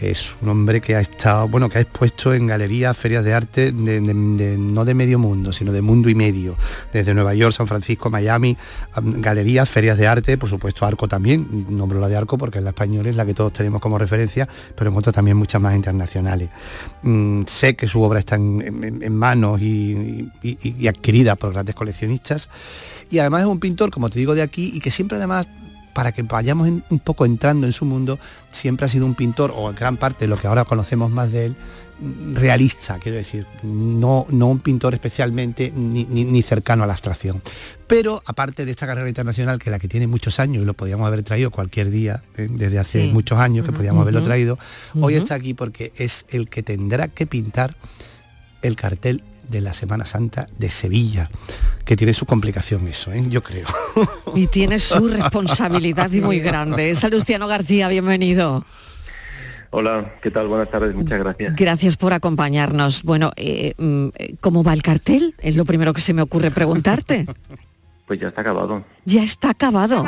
Es un hombre que ha estado, bueno, que ha expuesto en galerías, ferias de arte, no de medio mundo, sino de mundo y medio. Desde Nueva York, San Francisco, Miami, am, galerías, ferias de arte, por supuesto Arco también, nombro la de Arco porque es la española, es la que todos tenemos como referencia, pero otras también muchas más internacionales. Mm, sé que su obra está en, manos y- y adquirida por grandes coleccionistas. Y además es un pintor, como te digo, de aquí y que siempre además para que vayamos en- un poco entrando en su mundo, siempre ha sido un pintor, o en gran parte lo que ahora conocemos más de él, realista, quiero decir, no, no un pintor especialmente ni, ni- ni cercano a la abstracción. Pero aparte de esta carrera internacional, que la que tiene muchos años y lo podíamos haber traído cualquier día, eh, desde hace Sí. muchos años que Ujú. podíamos haberlo traído, hoy está aquí porque es el que tendrá que pintar el cartel de la Semana Santa de Sevilla, que tiene su complicación eso, ¿eh? yo creo. Y tiene su responsabilidad y muy grande. Salustiano García, bienvenido. Hola, ¿qué tal? Buenas tardes, muchas gracias. Gracias por acompañarnos. Bueno, eh, mm, eh, ¿cómo va el cartel? Es lo primero que se me ocurre preguntarte. Pues ya está acabado. Ya está acabado.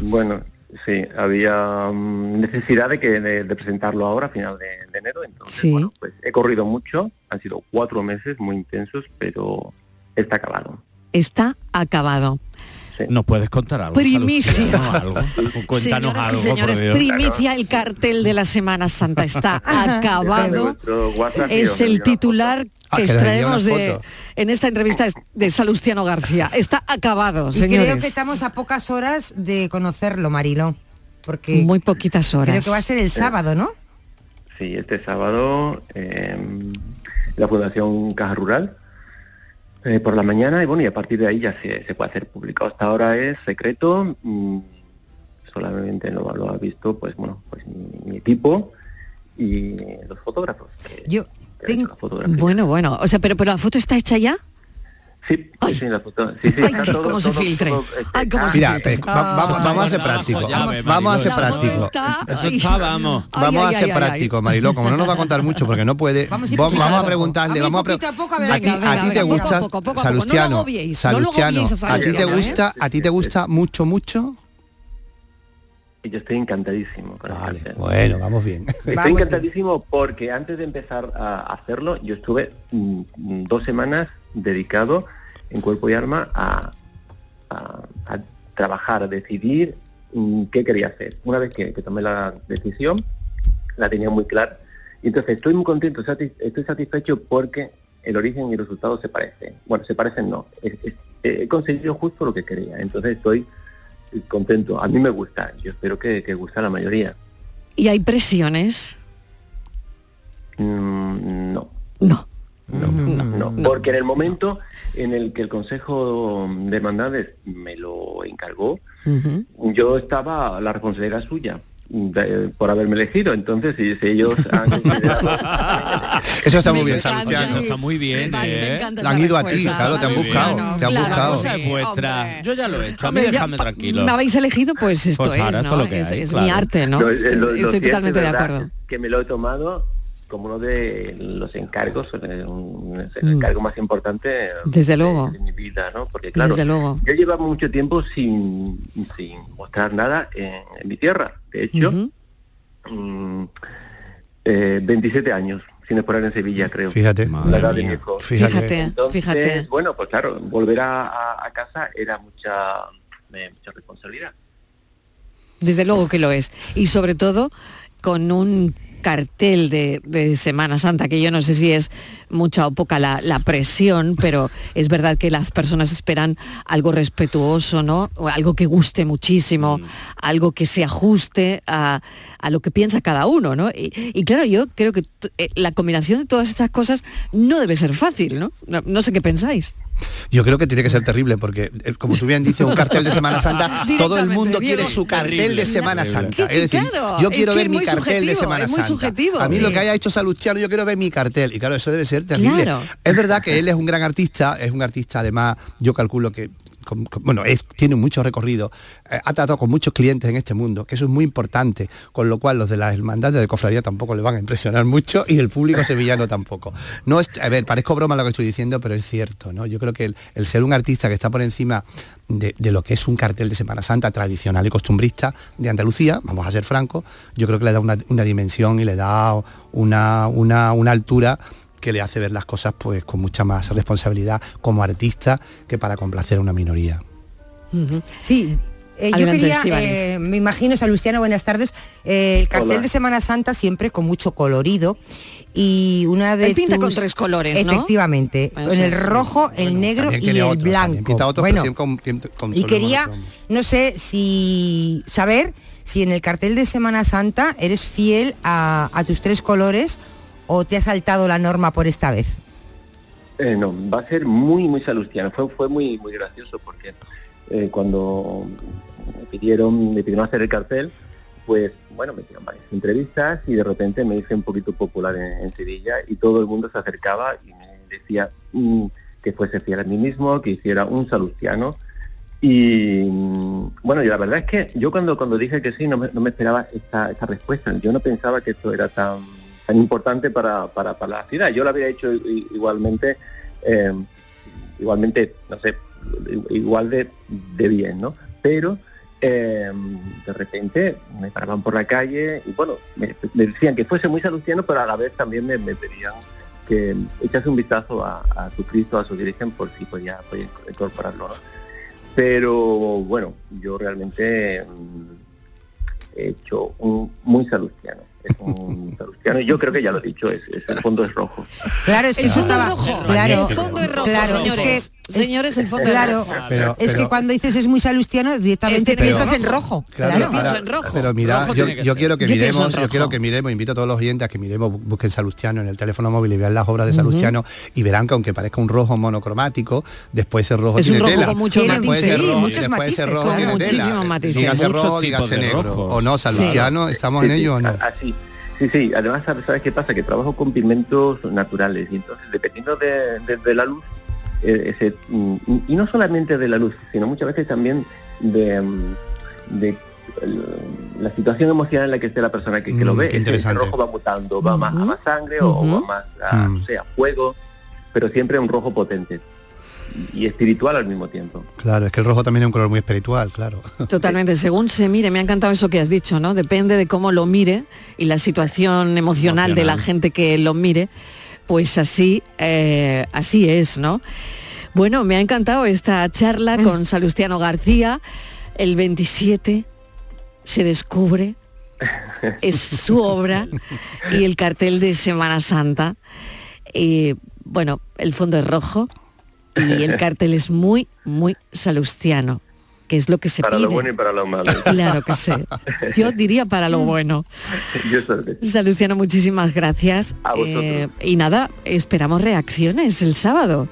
Bueno, sí, había mm, necesidad de, que, de, de presentarlo ahora, a final de, de enero, entonces Sí. pues he corrido mucho, han sido cuatro meses muy intensos, pero está acabado. Está acabado. ¿Nos puedes contar algo? Primicia. Algo? Cuéntanos Señoras algo, y señores, primicia, el cartel de la Semana Santa está acabado. Es el titular Ah, que extraemos de, en esta entrevista de Salustiano García. Está acabado, Y señores. creo que estamos a pocas horas de conocerlo, Marilo. Porque Muy poquitas horas. creo que va a ser el sábado, ¿no? Sí, este sábado eh, la Fundación Caja Rural eh, por la mañana y bueno, y a partir de ahí ya se, se puede hacer público. Hasta ahora es secreto, mm, solamente lo, lo ha visto pues bueno, pues mi, mi equipo y los fotógrafos. que- Yo que fotografía. Bueno, bueno, o sea, pero, pero la foto está hecha ya. Sí, sí, sí, la foto. Sí, sí, Ay, está qué- todo- cómo se todo- filtre. todo, este, Ay, cómo se Mira, filtre. eh, va- vamos, vamos a ser prácticos. llave, Vamos a ser está- Eso está, vamos. A ser prácticos, Mariló, como no nos va a contar mucho porque no puede, Vamos a vamos, a a preguntarle, A vamos a, pre- a poco, a ver, a ti, venga, a ti te gusta, Salustiano, Salustiano, a ti te ¿eh? gusta, a ti te gusta mucho, mucho. Y yo estoy encantadísimo con el Vale, bueno, vamos bien. Estoy Vamos encantadísimo porque antes de empezar a hacerlo, yo estuve mm, dos semanas dedicado en cuerpo y alma a, a- a trabajar, a decidir mm, qué quería hacer. Una vez que, que tomé la decisión, la tenía muy clara. Y entonces estoy muy contento, satis- estoy satisfecho porque el origen y el resultado se parecen. Bueno, se parecen no. Es- es- he conseguido justo lo que quería. Entonces estoy contento. A mí me gusta. Yo espero que, que guste a la mayoría. Y hay presiones. Mm, no. No. No, porque en el momento en el que el Consejo de Hermandades me lo encargó, yo estaba, la responsabilidad era suya de- por haberme elegido. Entonces, si, si ellos han. Eso está muy bien, encanta. Salustiano. Eso está muy bien, ¿eh? La han ido a ti, claro, te han buscado, te han claro, buscado. Cosa es sí, vuestra. hombre. Yo ya lo he hecho. A mí Hombre, ya tranquilo. Me habéis elegido, pues esto Pues es, ¿no? es lo que es hay, es claro. mi arte, ¿no? Eh, lo- lo Estoy totalmente es de acuerdo. Que me lo he tomado como uno de los encargos, eh, un- es el Mm. encargo más importante Desde de- luego. de mi vida, ¿no? Porque claro, Desde luego. yo llevaba mucho tiempo sin, sin mostrar nada en, en mi tierra. De hecho, Ujú. mm, eh, 27 años sin exponer en Sevilla, creo. Fíjate. La edad de mi hijo. Fíjate. Fíjate, Entonces, fíjate. bueno, pues claro, volver a, a- a casa era mucha, eh, mucha responsabilidad. Desde luego que lo es. Y sobre todo con un cartel de, de Semana Santa, que yo no sé si es mucha o poca la, la presión, pero es verdad que las personas esperan algo respetuoso, ¿no? O algo que guste muchísimo, algo que se ajuste a, a lo que piensa cada uno, ¿no? Y, y claro, yo creo que eh, la combinación de todas estas cosas no debe ser fácil, ¿no? No, no sé qué pensáis. Yo creo que tiene que ser terrible porque, eh, como tú bien dices, un cartel de Semana Santa, todo el mundo quiere su cartel Terrible, de Semana. Santa. Es decir, yo es quiero que ver mi cartel de Semana es muy Santa. subjetivo. A mí Sí. lo que haya hecho Salustiano, yo quiero ver mi cartel. Y claro, eso debe ser terrible. Claro. Es verdad que él es un gran artista, es un artista además, yo calculo que bueno, es, tiene mucho recorrido, eh, ha tratado con muchos clientes en este mundo, que eso es muy importante, con lo cual los de las hermandades de cofradía tampoco le van a impresionar mucho y el público sevillano tampoco. No es, a ver, parezco broma lo que estoy diciendo, pero es cierto, ¿no? Yo creo que el, ser un artista que está por encima de, de lo que es un cartel de Semana Santa tradicional y costumbrista de Andalucía, vamos a ser francos, yo creo que le da una, una dimensión y le da una, una, una altura que le hace ver las cosas pues con mucha más responsabilidad como artista que para complacer a una minoría. Sí. eh, yo quería, eh, me imagino, Salustiano, buenas tardes, eh, el cartel Hola. de Semana Santa siempre con mucho colorido y una de Él pinta tus- con tres colores, ¿no? Efectivamente, con el rojo, el negro y el blanco. pinta Bueno, pero siempre con- con y quería, monocromo. no sé si saber si en el cartel de Semana Santa eres fiel a, a tus tres colores o te ha saltado la norma por esta vez. Eh, no, va a ser muy, muy salustiano. Fue, fue muy, muy gracioso porque eh, cuando me pidieron, me pidieron hacer el cartel, pues bueno, me hicieron varias entrevistas y de repente me hice un poquito popular en, Sevilla y todo el mundo se acercaba y me decía mm, que fuese fiel a mí mismo, que hiciera un salustiano. Y mm, bueno, y la verdad es que yo cuando, cuando dije que sí, no me, no me esperaba esta, esta respuesta. Yo no pensaba que esto era tan, tan importante para, para, para la ciudad. Yo lo había hecho igualmente, eh, igualmente, no sé, igual de, de bien, ¿no? Pero eh, de repente me paraban por la calle y bueno, me, decían que fuese muy salustiano, pero a la vez también me, pedían que echase un vistazo a, su Cristo, a su Virgen, por si podía, incorporarlo. Pero bueno, yo realmente mm, he hecho un muy salustiano. Es un salustiano y yo creo que ya lo he dicho, es, es- el fondo es rojo. Claro, es que El eso es estaba rojo, claro, el fondo es rojo, claro, es señores. que señores, el fondo Claro, es rojo. Pero- es pero- que cuando dices es muy salustiano, directamente tiene que piensas en rojo. Claro, Claro. ahora- pienso en rojo. Pero mira, Rojo yo, yo quiero que Yo miremos, yo quiero que miremos, invito a todos los oyentes a que miremos, bu- busquen Salustiano en el teléfono móvil y vean las obras de Salustiano y verán que aunque parezca un rojo monocromático, después ese rojo Es un tiene rojo tela. con muchos después matices. ese rojo, muchos después ese rojo con tiene muchísimos tela. Dígase rojo, dígase negro. O no, Salustiano, ¿estamos en ello o no? Así. Sí, sí, además ¿sabes sabes qué pasa? Que trabajo con pigmentos naturales y entonces dependiendo de, de- de la luz, eh, ese, mm, y no solamente de la luz, sino muchas veces también de, mm, de el- la situación emocional en la que esté la persona que, que lo Mm, ve, ese interesante. rojo va mutando, va más a más sangre o, o más a, Mm. no sé, a fuego, pero siempre un rojo potente y espiritual al mismo tiempo. Claro, es que el rojo también es un color muy espiritual, claro. Totalmente, según se mire, me ha encantado eso que has dicho, ¿no? Depende de cómo lo mire y la situación emocional, de la gente que lo mire, pues así, eh, así es, ¿no? Bueno, me ha encantado esta charla con Salustiano García. El 27 se descubre, es su obra y el cartel de Semana Santa. Y bueno, el fondo es rojo y el cartel es muy, muy salustiano, que es lo que se para pide. lo bueno y para lo malo. Claro que sí. Yo diría para lo bueno. Yo. Salustiano, muchísimas gracias. A vosotros. Eh, y nada, esperamos reacciones el sábado.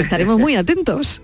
Estaremos muy atentos.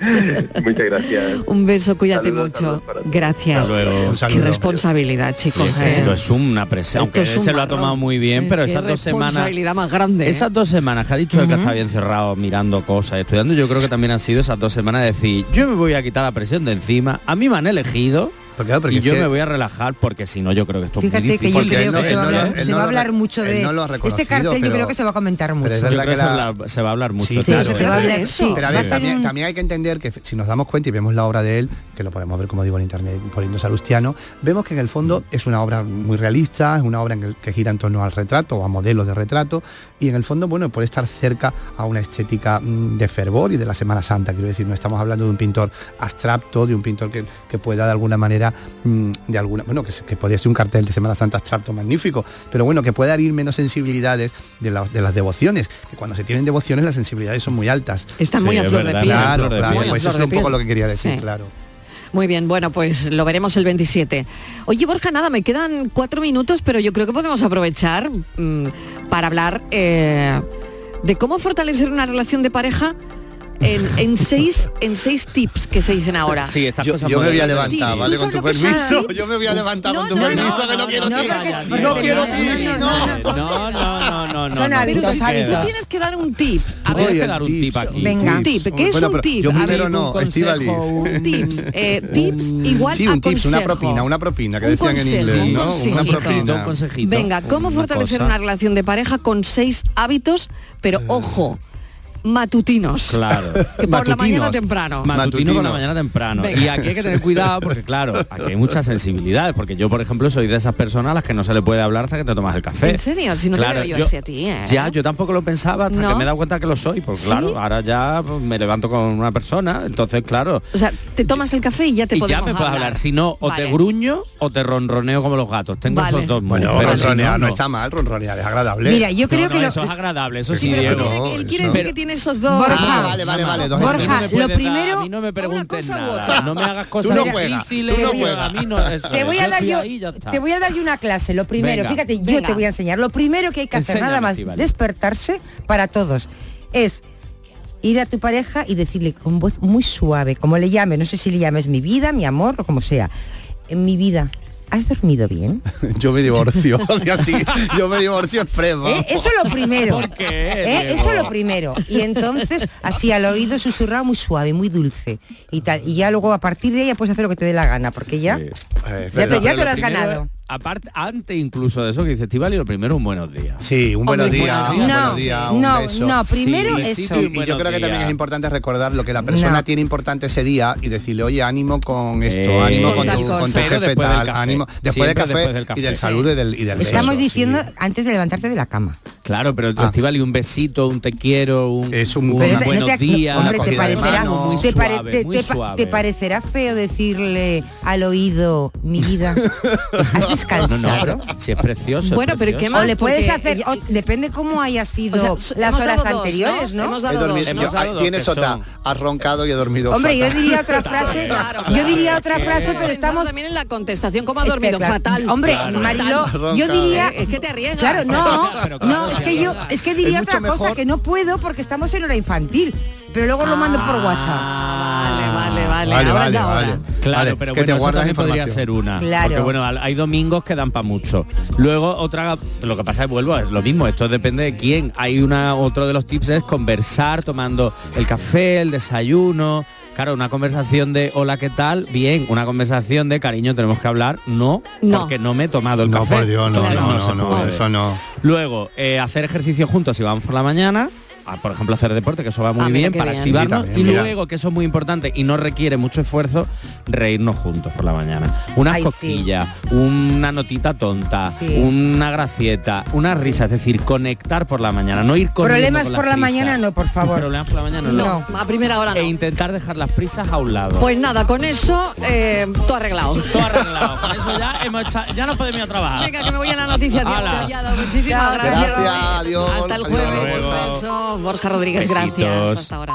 Muchas gracias. Un beso, cuídate Saludos, mucho. saludos. Gracias. Hasta luego. Un Qué saludo. responsabilidad, chicos. Sí, ¿eh? Esto es una presión, aunque es un se lo ha tomado muy bien, pero Qué esas dos semanas... responsabilidad más grande. ¿eh? Esas dos semanas que ha dicho él que está bien cerrado mirando cosas, estudiando, yo creo que también han sido esas dos semanas de decir, yo me voy a quitar la presión de encima, a mí me han elegido claro, porque y yo que- me voy a relajar porque si no yo creo que esto es muy Fíjate que difícil. yo Porque creo él no- que se va a no hablar, él se no va a lo hablar re- mucho de no este cartel. Yo creo que se va a comentar mucho. pero es Yo verdad creo que que se, la- habla- se va a hablar mucho. Sí, Sí, claro. se va a hablar, sí, Pero a ver, también, un- también hay que entender que si nos damos cuenta y vemos la obra de él, que lo podemos ver como digo en internet poniendo Salustiano, vemos que en el fondo es una obra muy realista, es una obra en el que gira en torno al retrato o a modelos de retrato y en el fondo, bueno, puede estar cerca a una estética mm, de fervor y de la Semana Santa, quiero decir, no estamos hablando de un pintor abstracto, de un pintor que, que pueda de alguna manera, mm, de alguna, bueno, que, se- que podría ser un cartel de Semana Santa abstracto magnífico, pero bueno, que pueda ir menos sensibilidades de, la- de las devociones, que cuando se tienen devociones las sensibilidades son muy altas. Está muy Sí, a flor de piel. Claro, claro, piel. pues eso es un poco lo que quería decir, Sí. claro. Muy bien, bueno, pues lo veremos el 27. Oye, Borja, nada, me quedan cuatro minutos, pero yo creo que podemos aprovechar mm, para hablar eh, de cómo fortalecer una relación de pareja en, en seis, en seis tips que se dicen ahora. Sí, estas Yo, cosas yo me voy a levantar, Tips. ¿vale? ¿Tú Con tu que permiso. Yo me voy a levantar No, con tu no, no, permiso, no, que no no, quiero no, tips. No quiero no, tips, no, no. No, no, no, no, no. Son hábitos, hábitos. tú tienes que dar un tip. A ver, a el dar un tip aquí. Venga. un tip. ¿Qué es un tip? Yo A ver, primero no, un- tips. Eh, tips igual Sí, a un tips, una propina, una propina, que decían en consejo, inglés, ¿no? Una propina. consejito. Venga, ¿cómo fortalecer una relación de pareja con seis hábitos, pero ojo, matutinos? Claro. Que por la mañana temprano. Matutino, por la Matutino. mañana temprano. Venga. Y aquí hay que tener cuidado porque, claro, aquí hay mucha sensibilidad. Porque yo, por ejemplo, soy de esas personas a las que no se le puede hablar hasta que te tomas el café. ¿En serio? Si no Claro, te veo yo, así a ti, ¿eh? Ya, yo tampoco lo pensaba hasta ¿No? que me he dado cuenta que lo soy. Porque ¿Sí? claro, ahora ya pues, me levanto con una persona, entonces, claro. O sea, te tomas el café y ya te y ya me puedes hablar. Si no, o Vale. te gruño o te ronroneo como los gatos. Tengo Vale. esos dos Bueno, pero si ronronear no, no, está mal, ronronear es agradable. Mira, yo creo No, que no, lo- eso es agradable, eso Sí, sí, pero Diego. él quiere decir que tiene esos dos. Borja, Ah, vale, vale, vale, dos Borja. No lo puedes dar- primero- a mí no me preguntes nada. otra. No me hagas Tú cosas no juegas, difíciles. tú no a juegas. mí no, eso Te es, voy a yo dar yo, te voy a dar yo una clase. Lo primero, Venga. fíjate, yo te voy a enseñar. Lo primero que hay que hacer, Enséñame, nada más despertarse para todos, es ir a tu pareja y decirle con voz muy suave, como le llame, no sé si le llames mi vida, mi amor o como sea. En mi vida, ¿has dormido bien? Yo me divorcio, así, yo me divorcio extremo. ¿Eh? Eso lo primero. ¿Por qué, ¿Eh? Eso lo primero. Y entonces, así al oído susurrado muy suave, muy dulce. Y tal. Y ya luego a partir de ahí ya puedes hacer lo que te dé la gana, porque ya. Sí. Eh, Ya te, ya lo has primero ganado. Aparte, antes incluso de eso que dice Estivali, lo primero un buenos días. Sí, un buenos días, un buenos días, No, un no, beso. no, primero Sí, eso. sí, Y, yo creo que también es importante recordar lo que la persona No. tiene importante ese día y decirle, oye, ánimo con esto, Eh, ánimo con, tu, con tu jefe tal, café. ánimo después del café, después del café. y del salud y del, y del Estamos beso, diciendo sí. antes de levantarte de la cama. Claro, pero Ah. Estivali, un besito, un te quiero, un, Es un- buenos no te- días, hombre, una te parecerá, muy te, pare- suave, te- muy te suave. te parecerá feo decirle al oído mi vida. descansar. No, no, si es precioso. es Bueno, pero ¿y qué precioso. O le puedes Porque hacer, ella- o- depende cómo haya sido O sea, las horas anteriores, ¿no? ¿no? Hemos He dado dormido, dos, ¿no? Hemos dado dos, tienes son- has roncado y he dormido Hombre, yo fatal. diría otra frase, Claro, yo claro. diría otra frase, pero estamos también en la contestación, cómo ha dormido Espera, fatal. Hombre, Claro. Marilo, yo diría Es que te arriesgas. Claro, no, no, es que yo, es que diría otra cosa que no puedo porque estamos en hora infantil, pero luego lo mando por WhatsApp. Ah, vale, vale, vale. Vale, Ahora vale, vale. Claro, Vale, pero que bueno, te eso guardas también podría información. ser una. Claro. Porque bueno, hay domingos que dan para mucho. Luego otra, lo que pasa es vuelvo, es lo mismo, esto depende de quién. Hay una, otro de los tips es conversar tomando el café, el desayuno. Claro, una conversación de hola, ¿qué tal? Bien, una conversación de cariño, tenemos que hablar. No, No. porque no me he tomado el No, café. por Dios, no, no, no, no, eso no. Luego, eh, hacer ejercicio juntos si vamos por la mañana. A, por ejemplo, hacer deporte, que eso va muy Ah, bien para bien. activarnos. Sí, y luego, que eso es muy importante y no requiere mucho esfuerzo, reírnos juntos por la mañana. Unas Ay, sí. cosquillas, una notita tonta, Sí. una gracieta, una risa, es decir, conectar por la mañana, no ir con Problemas por la mañana no, por favor. Problemas por la mañana no. No, a primera hora E no. intentar dejar las prisas a un lado. Pues nada, con eso eh, todo arreglado. todo arreglado. Con eso ya hemos ya nos podemos ir a trabajar. Venga, que me voy a la noticia. Muchísimas gracias. Gracias, adiós, Hasta el jueves. Borja Rodríguez, Besitos. gracias. Hasta ahora.